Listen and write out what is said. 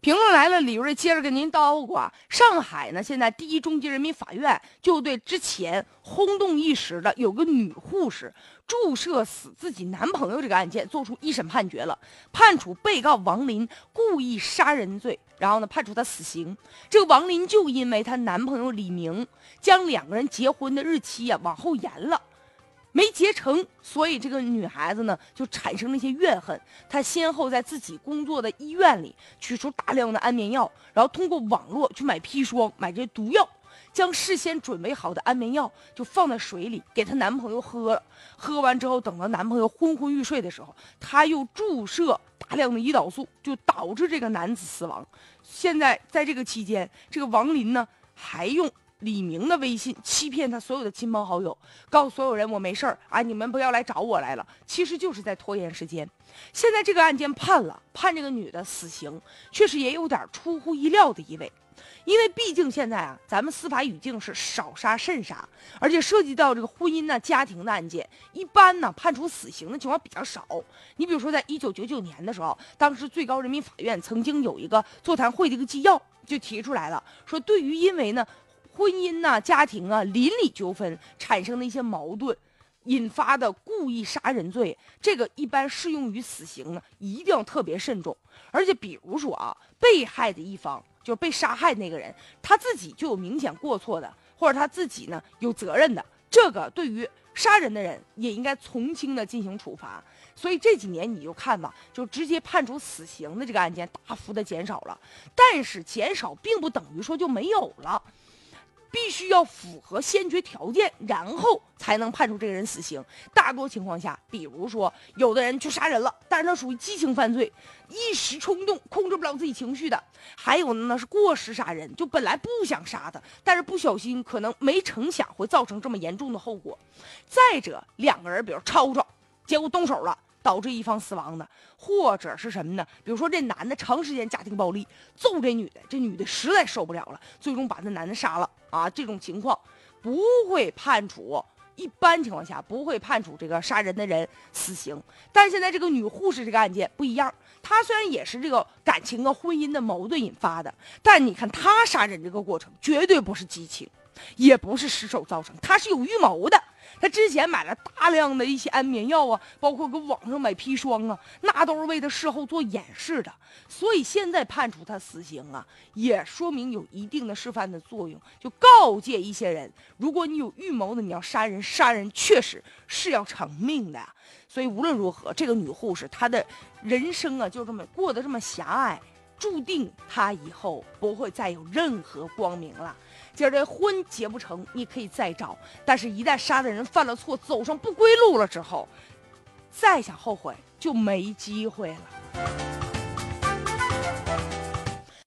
评论来了，李瑞接着跟您叨咕啊。上海呢，现在第一中级人民法院就对之前轰动一时的有个女护士注射死自己男朋友这个案件做出一审判决了，判处被告王林故意杀人罪，然后呢判处他死刑。这个王林就因为她男朋友李明将两个人结婚的日期呀往后延了。没结成，所以这个女孩子呢就产生了一些怨恨。她先后在自己工作的医院里取出大量的安眠药，然后通过网络去买砒霜、买这些毒药，将事先准备好的安眠药就放在水里给她男朋友喝了。喝完之后，等到男朋友昏昏欲睡的时候，她又注射大量的胰岛素，就导致这个男子死亡。现在在这个期间，这个王林呢还用。李明的微信欺骗他所有的亲朋好友，告诉所有人我没事儿啊，你们不要来找我来了。其实就是在拖延时间。现在这个案件判了，判这个女的死刑，确实也有点出乎意料的意味。因为毕竟现在啊，咱们司法语境是少杀慎杀，而且涉及到这个婚姻呢、家庭的案件，一般呢判处死刑的情况比较少。你比如说，在一九九九年的时候，当时最高人民法院曾经有一个座谈会的一个纪要，就提出来了，说对于因为呢。婚姻呐，家庭啊，邻里纠纷产生的一些矛盾，引发的故意杀人罪，这个一般适用于死刑呢，一定要特别慎重。而且，比如说啊，被害的一方就是被杀害那个人，他自己就有明显过错的，或者他自己呢有责任的，这个对于杀人的人也应该从轻的进行处罚。所以这几年你就看吧，就直接判处死刑的这个案件大幅的减少了，但是减少并不等于说就没有了。必须要符合先决条件，然后才能判处这个人死刑。大多情况下，比如说有的人去杀人了，但是他属于激情犯罪，一时冲动控制不了自己情绪的；还有的呢是过失杀人，就本来不想杀他，但是不小心可能没成想会造成这么严重的后果。再者，两个人比如吵吵，结果动手了。导致一方死亡的，或者是什么呢？比如说这男的长时间家庭暴力，揍这女的，这女的实在受不了了，最终把那男的杀了啊！这种情况不会判处，一般情况下不会判处这个杀人的人死刑。但现在这个女护士这个案件不一样，她虽然也是这个感情和婚姻的矛盾引发的，但你看她杀人这个过程绝对不是激情，也不是失手造成，她是有预谋的。他之前买了大量的一些安眠药啊，包括搁网上买砒霜啊，那都是为他事后做掩饰的。所以现在判处他死刑啊，也说明有一定的示范的作用，就告诫一些人：如果你有预谋的，你要杀人，杀人确实是要偿命的。所以无论如何，这个女护士她的人生啊，就这么过得这么狭隘，注定他以后不会再有任何光明了。今儿这婚结不成，你可以再找；但是，一旦杀的人犯了错，走上不归路了之后，再想后悔就没机会了。